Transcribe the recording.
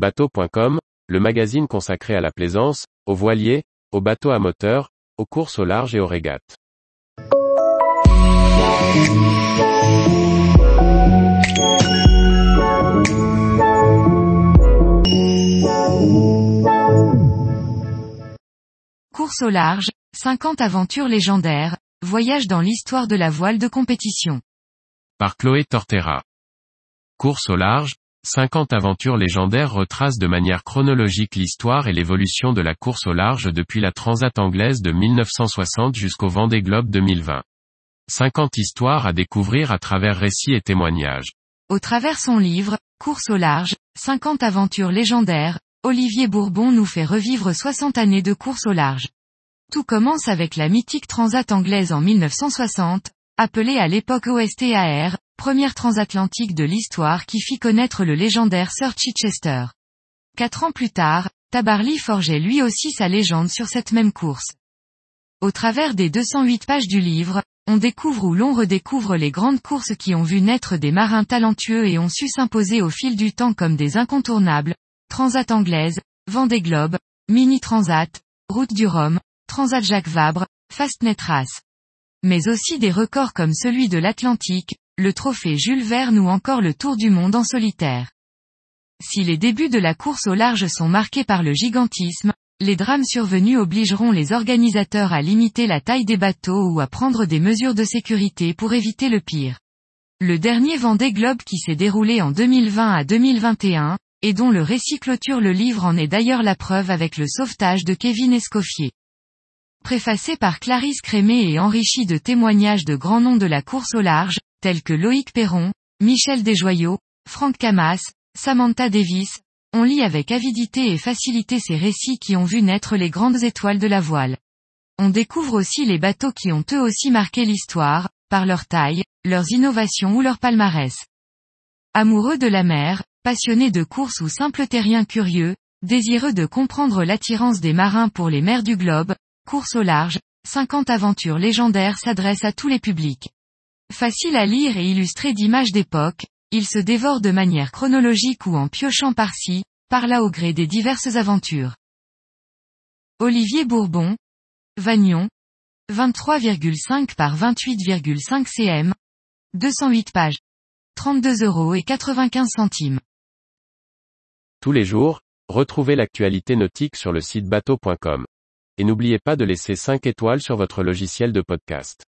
Bateau.com, le magazine consacré à la plaisance, aux voiliers, aux bateaux à moteur, aux courses au large et aux régates. Course au large, 50 aventures légendaires, voyage dans l'histoire de la voile de compétition. Par Chloé Tortera. Course au large, 50 aventures légendaires retracent de manière chronologique l'histoire et l'évolution de la course au large depuis la Transat anglaise de 1960 jusqu'au Vendée Globe 2020. 50 histoires à découvrir à travers récits et témoignages. Au travers son livre, Course au large, 50 aventures légendaires, Olivier Bourbon nous fait revivre 60 années de course au large. Tout commence avec la mythique Transat anglaise en 1960, appelée à l'époque OSTAR, première transatlantique de l'histoire qui fit connaître le légendaire Sir Chichester. Quatre ans plus tard, Tabarly forgeait lui aussi sa légende sur cette même course. Au travers des 208 pages du livre, on découvre ou l'on redécouvre les grandes courses qui ont vu naître des marins talentueux et ont su s'imposer au fil du temps comme des incontournables, Transat anglaise, Vendée Globe, Mini Transat, Route du Rhum, Transat Jacques Vabre, Fastnet Race. Mais aussi des records comme celui de l'Atlantique, le trophée Jules Verne ou encore le Tour du Monde en solitaire. Si les débuts de la course au large sont marqués par le gigantisme, les drames survenus obligeront les organisateurs à limiter la taille des bateaux ou à prendre des mesures de sécurité pour éviter le pire. Le dernier Vendée Globe qui s'est déroulé en 2020 à 2021, et dont le récit clôture le livre en est d'ailleurs la preuve avec le sauvetage de Kevin Escoffier. Préfacé par Clarisse Crémé et enrichi de témoignages de grands noms de la course au large, tels que Loïc Perron, Michel Desjoyaux, Franck Camas, Samantha Davis, on lit avec avidité et facilité ces récits qui ont vu naître les grandes étoiles de la voile. On découvre aussi les bateaux qui ont eux aussi marqué l'histoire, par leur taille, leurs innovations ou leur palmarès. Amoureux de la mer, passionnés de course ou simples terriens curieux, désireux de comprendre l'attirance des marins pour les mers du globe, course au large, 50 aventures légendaires s'adressent à tous les publics. Facile à lire et illustré d'images d'époque, il se dévore de manière chronologique ou en piochant par-ci, par-là au gré des diverses aventures. Olivier Bourbon, Vagnon, 23,5 par 28,5 cm, 208 pages, 32 euros et 95 centimes. Tous les jours, retrouvez l'actualité nautique sur le site bateau.com. Et n'oubliez pas de laisser 5 étoiles sur votre logiciel de podcast.